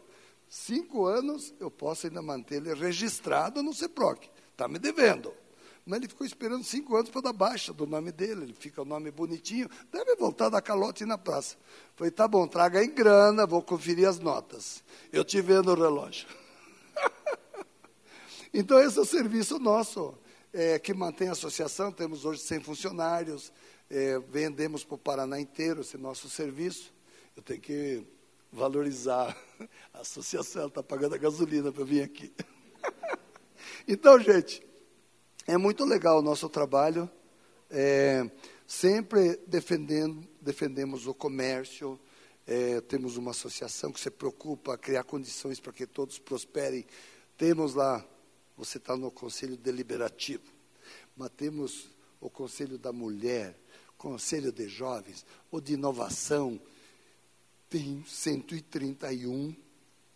Cinco anos eu posso ainda manter ele registrado no CEPROC. Está me devendo. Mas ele ficou esperando cinco anos para dar baixa do nome dele. Ele fica o nome bonitinho. Deve voltar da calote na praça. Falei, tá bom, traga em grana, vou conferir as notas. Eu te vendo o relógio. então, esse é o serviço nosso, é, que mantém a associação. Temos hoje 100 funcionários é, vendemos para o Paraná inteiro esse nosso serviço. Eu tenho que valorizar a associação, está pagando a gasolina para vir aqui. então, gente, é muito legal o nosso trabalho. É, sempre defendendo, defendemos o comércio. É, temos uma associação que se preocupa a criar condições para que todos prosperem. Temos lá, você está no Conselho Deliberativo, mas temos o Conselho da Mulher, Conselho de Jovens ou de Inovação, tem 131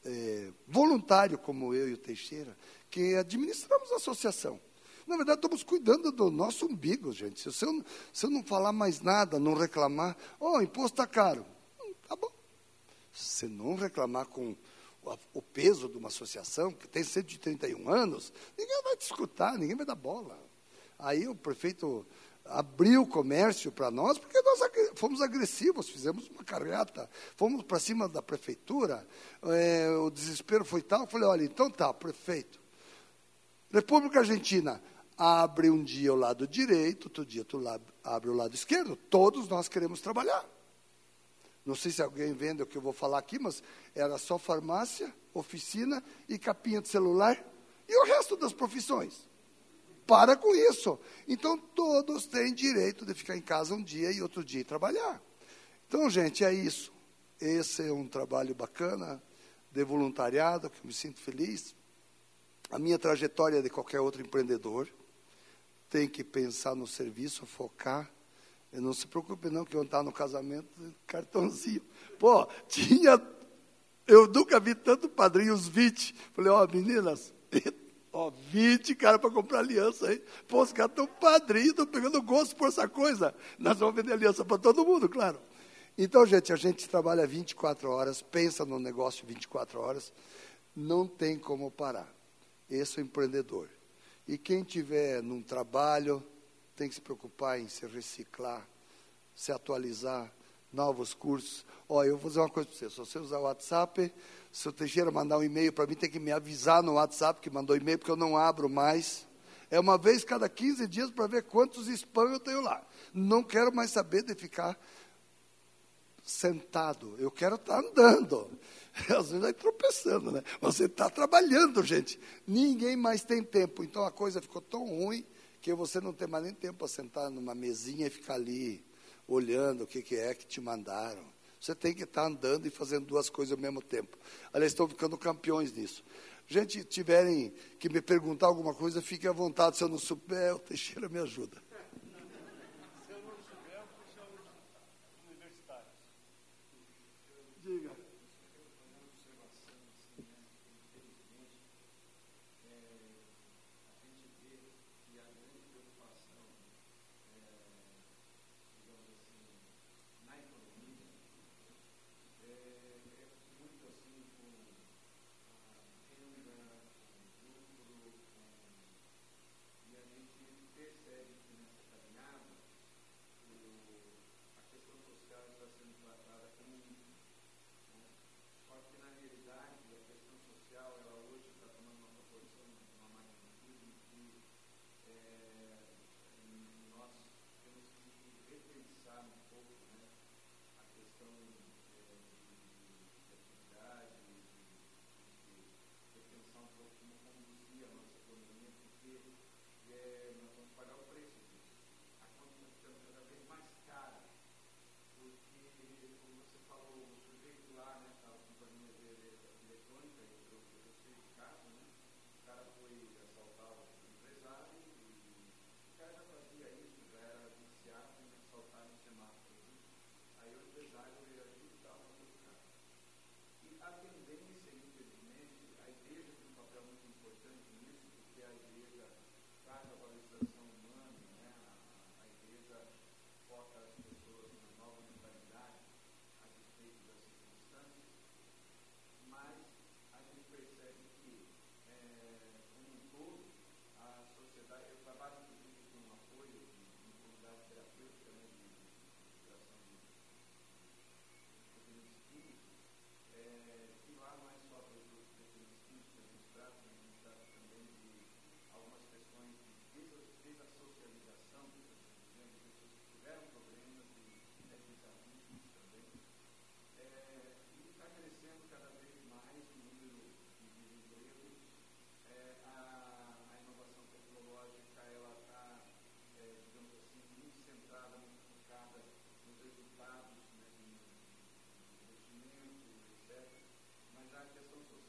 é, voluntários como eu e o Teixeira, que administramos a associação. Na verdade, estamos cuidando do nosso umbigo, gente. Se eu, se eu não falar mais nada, não reclamar, ó, oh, imposto está caro. Hum, tá bom. Se não reclamar com o, peso de uma associação que tem 131 anos, ninguém vai te escutar, ninguém vai dar bola. Aí o prefeito abriu o comércio para nós, porque nós fomos agressivos, fizemos uma carreata, fomos para cima da prefeitura, é, o desespero foi tal, eu falei, olha, então tá, prefeito, República Argentina, abre um dia o lado direito, outro dia tu abre o lado esquerdo, todos nós queremos trabalhar. Não sei se alguém vende o que eu vou falar aqui, mas era só farmácia, oficina e capinha de celular, e o resto das profissões. Para com isso. Então, todos têm direito de ficar em casa um dia e outro dia trabalhar. Então, gente, é isso. Esse é um trabalho bacana de voluntariado, que eu me sinto feliz. A minha trajetória é de qualquer outro empreendedor. Tem que pensar no serviço, focar. E não se preocupe não que eu estar no casamento, cartãozinho. Pô, tinha Eu nunca vi tanto padrinho, os 20. Falei, ó, oh, meninas, ó, 20 cara para comprar aliança aí. Pô, os caras estão padrinhos, estão pegando gosto por essa coisa. Nós vamos vender aliança para todo mundo, claro. Então, gente, a gente trabalha 24 horas, pensa no negócio 24 horas, não tem como parar. Esse é o empreendedor. E quem tiver num trabalho, tem que se preocupar em se reciclar, se atualizar, novos cursos. Olha, eu vou fazer uma coisa para você. Se você usar o WhatsApp, se o Teixeira mandar um e-mail para mim, tem que me avisar no WhatsApp que mandou e-mail, porque eu não abro mais. É uma vez cada 15 dias para ver quantos spam eu tenho lá. Não quero mais saber de ficar sentado. Eu quero estar tá andando. Às vezes vai tropeçando, né? Você está trabalhando, gente. Ninguém mais tem tempo. Então a coisa ficou tão ruim que você não tem mais nem tempo para sentar numa mesinha e ficar ali olhando o que, que é que te mandaram. Você tem que estar tá andando e fazendo duas coisas ao mesmo tempo. Aliás, estão ficando campeões nisso. Gente, tiverem que me perguntar alguma coisa, fique à vontade. Se eu não souber, o Teixeira me ajuda.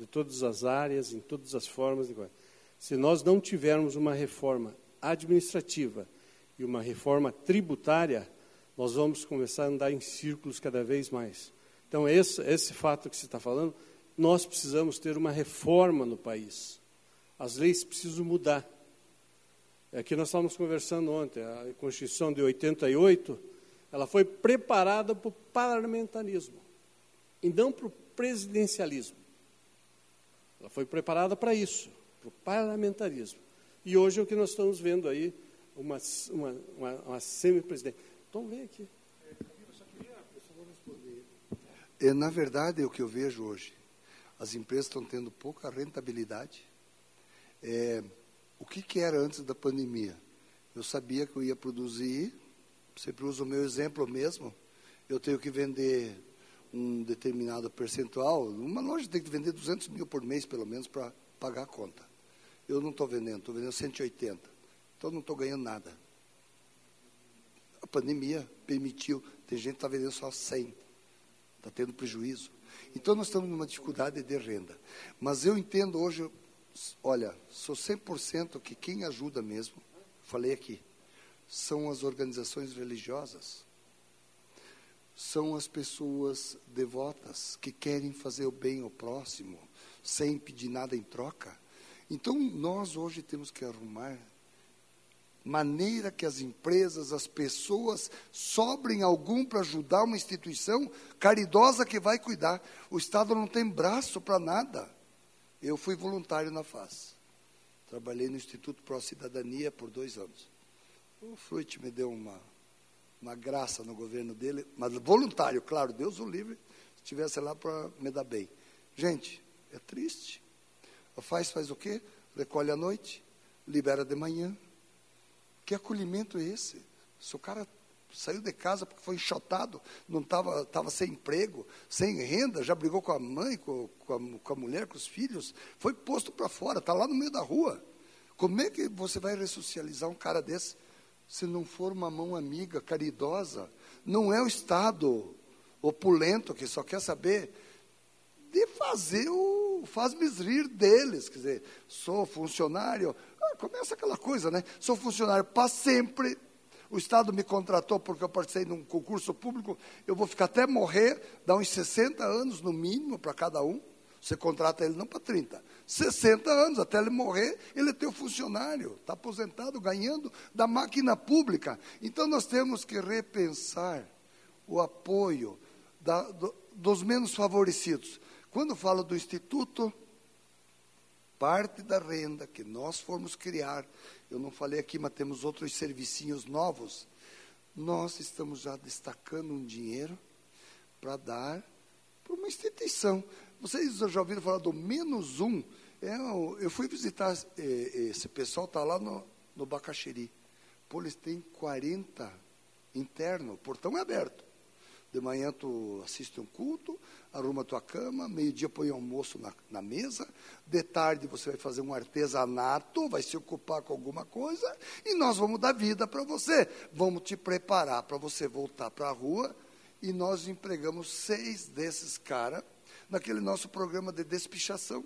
de todas as áreas, em todas as formas. Se nós não tivermos uma reforma administrativa e uma reforma tributária, nós vamos começar a andar em círculos cada vez mais. Então, esse, esse fato que você está falando, nós precisamos ter uma reforma no país. As leis precisam mudar. É que nós estávamos conversando ontem, a Constituição de 88, ela foi preparada para o parlamentarismo e não para o presidencialismo. Ela foi preparada para isso, para o parlamentarismo. E hoje é o que nós estamos vendo aí, uma, uma, uma, uma semi-presidente. Então, vem aqui. É, na verdade, é o que eu vejo hoje. As empresas estão tendo pouca rentabilidade. É, o que, que era antes da pandemia? Eu sabia que eu ia produzir, sempre uso o meu exemplo mesmo, eu tenho que vender um determinado percentual, uma loja tem que vender 200 mil por mês, pelo menos, para pagar a conta. Eu não estou vendendo, estou vendendo 180. Então, não estou ganhando nada. A pandemia permitiu, tem gente que está vendendo só 100. Está tendo prejuízo. Então, nós estamos numa dificuldade de renda. Mas eu entendo hoje, olha, sou 100% que quem ajuda mesmo, falei aqui, são as organizações religiosas são as pessoas devotas que querem fazer o bem ao próximo, sem pedir nada em troca. Então, nós hoje temos que arrumar maneira que as empresas, as pessoas, sobrem algum para ajudar uma instituição caridosa que vai cuidar. O Estado não tem braço para nada. Eu fui voluntário na FAS. Trabalhei no Instituto Pró Cidadania por dois anos. O Fruit me deu uma uma graça no governo dele, mas voluntário, claro, Deus o livre, se estivesse lá para me dar bem. Gente, é triste. Faz, faz o quê? Recolhe à noite, libera de manhã. Que acolhimento é esse? Se o cara saiu de casa porque foi enxotado, não estava tava sem emprego, sem renda, já brigou com a mãe, com, com, a, com a mulher, com os filhos, foi posto para fora, está lá no meio da rua. Como é que você vai ressocializar um cara desse? Se não for uma mão amiga, caridosa. Não é o Estado opulento que só quer saber de fazer o faz-me rir deles. Quer dizer, sou funcionário. Ah, começa aquela coisa, né? Sou funcionário para sempre. O Estado me contratou porque eu participei de um concurso público. Eu vou ficar até morrer, dá uns 60 anos no mínimo para cada um. Você contrata ele não para 30, 60 anos, até ele morrer, ele é teu funcionário, está aposentado, ganhando da máquina pública. Então nós temos que repensar o apoio da, do, dos menos favorecidos. Quando falo do Instituto, parte da renda que nós formos criar, eu não falei aqui, mas temos outros servicinhos novos, nós estamos já destacando um dinheiro para dar para uma instituição. Vocês já ouviram falar do menos um? Eu, é, eu fui visitar é, esse pessoal, está lá no, no Bacaxeri. Pô, eles têm 40 interno, portão é aberto. De manhã tu assiste um culto, arruma tua cama, meio-dia põe almoço na, na, mesa, de tarde você vai fazer um artesanato, vai se ocupar com alguma coisa, e nós vamos dar vida para você. Vamos te preparar para você voltar para a rua, e nós empregamos seis desses caras naquele nosso programa de despichação.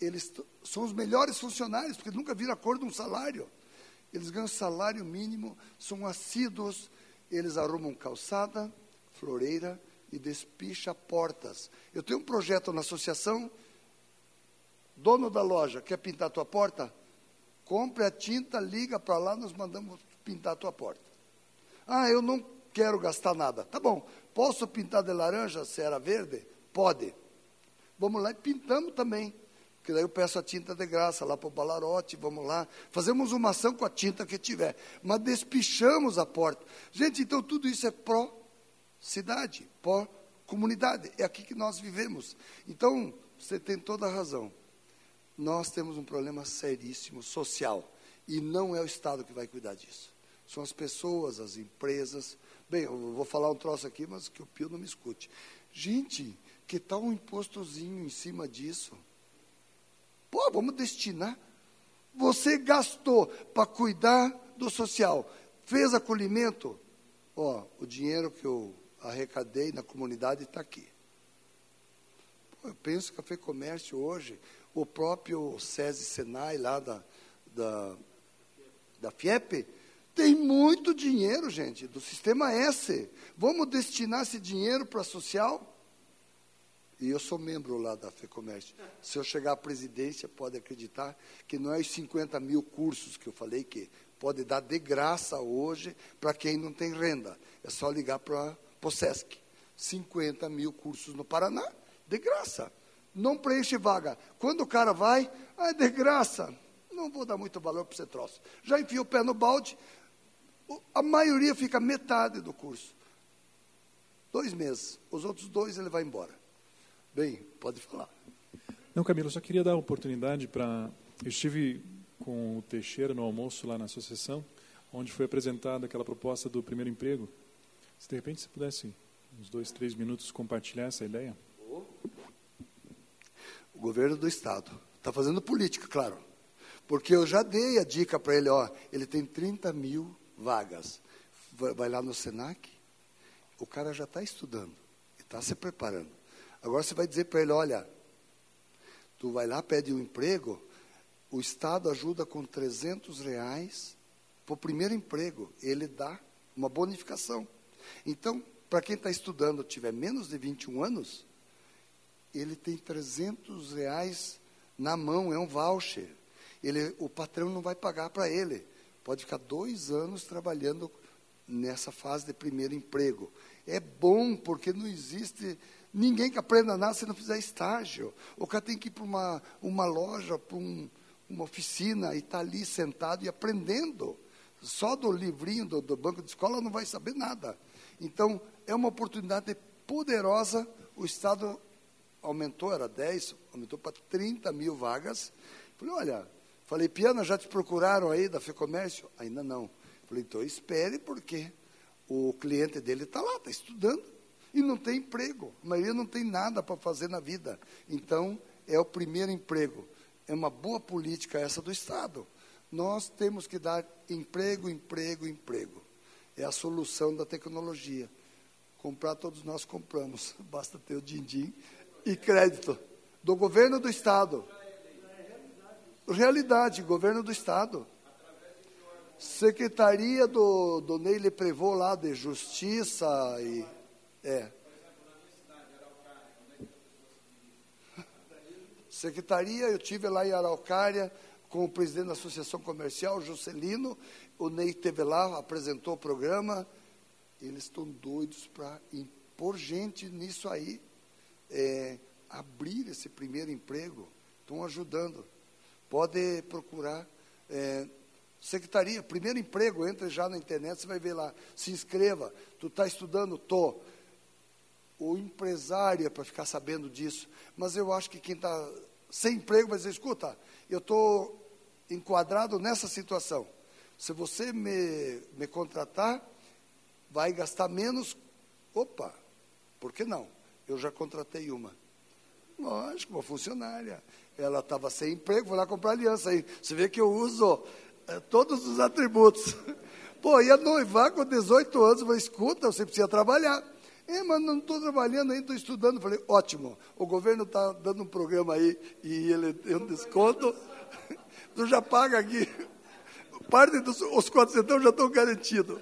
Eles são os melhores funcionários, porque nunca viram a cor de um salário. Eles ganham salário mínimo, são assíduos, eles arrumam calçada, floreira e despicha portas. Eu tenho um projeto na associação, dono da loja, quer pintar a tua porta? Compre a tinta, liga para lá, nós mandamos pintar a tua porta. Ah, eu não quero gastar nada. Tá bom, posso pintar de laranja se era verde? Pode. Vamos lá e pintamos também. Porque daí eu peço a tinta de graça lá para o Balarote, vamos lá. Fazemos uma ação com a tinta que tiver. Mas despichamos a porta. Gente, então tudo isso é pró-cidade, pró-comunidade. É aqui que nós vivemos. Então, você tem toda a razão. Nós temos um problema seríssimo social. E não é o Estado que vai cuidar disso. São as pessoas, as empresas. Bem, eu vou falar um troço aqui, mas que o Pio não me escute. Gente, que tal um impostozinho em cima disso? Pô, vamos destinar. Você gastou para cuidar do social, fez acolhimento. Ó, o dinheiro que eu arrecadei na comunidade está aqui. Pô, eu penso que a Comércio hoje, o próprio SESI Senai lá da, da, da FIEP, tem muito dinheiro, gente, do sistema S. Vamos destinar esse dinheiro para social? E eu sou membro lá da FEComércio. Se eu chegar à presidência, pode acreditar que não é os 50 mil cursos que eu falei que pode dar de graça hoje para quem não tem renda. É só ligar para o SESC. 50 mil cursos no Paraná, de graça. não preenche vaga. Quando o cara vai, ah, de graça, não vou dar muito valor para esse troço. Já enfia o pé no balde, a maioria fica metade do curso. Dois meses. Os outros dois ele vai embora. Bem, pode falar. Não, Camilo, eu só queria dar a oportunidade para. Eu estive com o Teixeira no almoço lá na associação, onde foi apresentada aquela proposta do primeiro emprego. Se de repente você pudesse, uns dois, três minutos, compartilhar essa ideia. O governo do Estado está fazendo política, claro. Porque eu já dei a dica para ele, ó, ele tem 30 mil vagas. Vai lá no SENAC, o cara já está estudando, está se preparando. Agora você vai dizer para ele, olha, tu vai lá, pede um emprego, o Estado ajuda com 300 reais para o primeiro emprego, ele dá uma bonificação. Então, para quem está estudando, tiver menos de 21 anos, ele tem 300 reais na mão, é um voucher. Ele, o patrão não vai pagar para ele pode ficar dois anos trabalhando nessa fase de primeiro emprego. É bom, porque não existe ninguém que aprenda nada se não fizer estágio. O cara tem que ir para uma, uma loja, para um, uma oficina, e estar tá ali sentado e aprendendo. Só do livrinho do, do banco de escola não vai saber nada. Então, é uma oportunidade poderosa. O Estado aumentou, era 10, aumentou para 30 mil vagas. Falei, olha, Falei, Piana, já te procuraram aí da FEComércio? Ainda não. Falei, então espere, porque o cliente dele está lá, está estudando, e não tem emprego. A maioria não tem nada para fazer na vida. Então, é o primeiro emprego. É uma boa política essa do Estado. Nós temos que dar emprego, emprego, emprego. É a solução da tecnologia. Comprar, todos nós compramos. Basta ter o din-din e crédito. Do governo do Estado realidade, governo do Estado. Secretaria do, do Ney Leprevô lá de Justiça e. É. Secretaria, eu tive lá em Araucária com o presidente da Associação Comercial, Juscelino. O Ney esteve lá, apresentou o programa. Eles estão doidos para impor gente nisso aí. É, abrir esse primeiro emprego. Estão ajudando. Pode procurar. É, secretaria, primeiro emprego, entre já na internet, você vai ver lá. Se inscreva. Tu está estudando? Tô. O empresário é para ficar sabendo disso. Mas eu acho que quem está sem emprego vai dizer, escuta, eu estou enquadrado nessa situação. Se você me, me contratar, vai gastar menos. Opa, por que não? Eu já contratei uma. Lógico, uma funcionária ela estava sem emprego, foi lá comprar aliança. Aí você vê que eu uso é, todos os atributos. Pô, ia noivar com 18 anos, falei, escuta, você precisa trabalhar. É, mas não estou trabalhando ainda, estou estudando. Falei, ótimo, o governo está dando um programa aí e ele tem um desconto. tu já paga aqui. Parte dos os 400 já estão garantidos.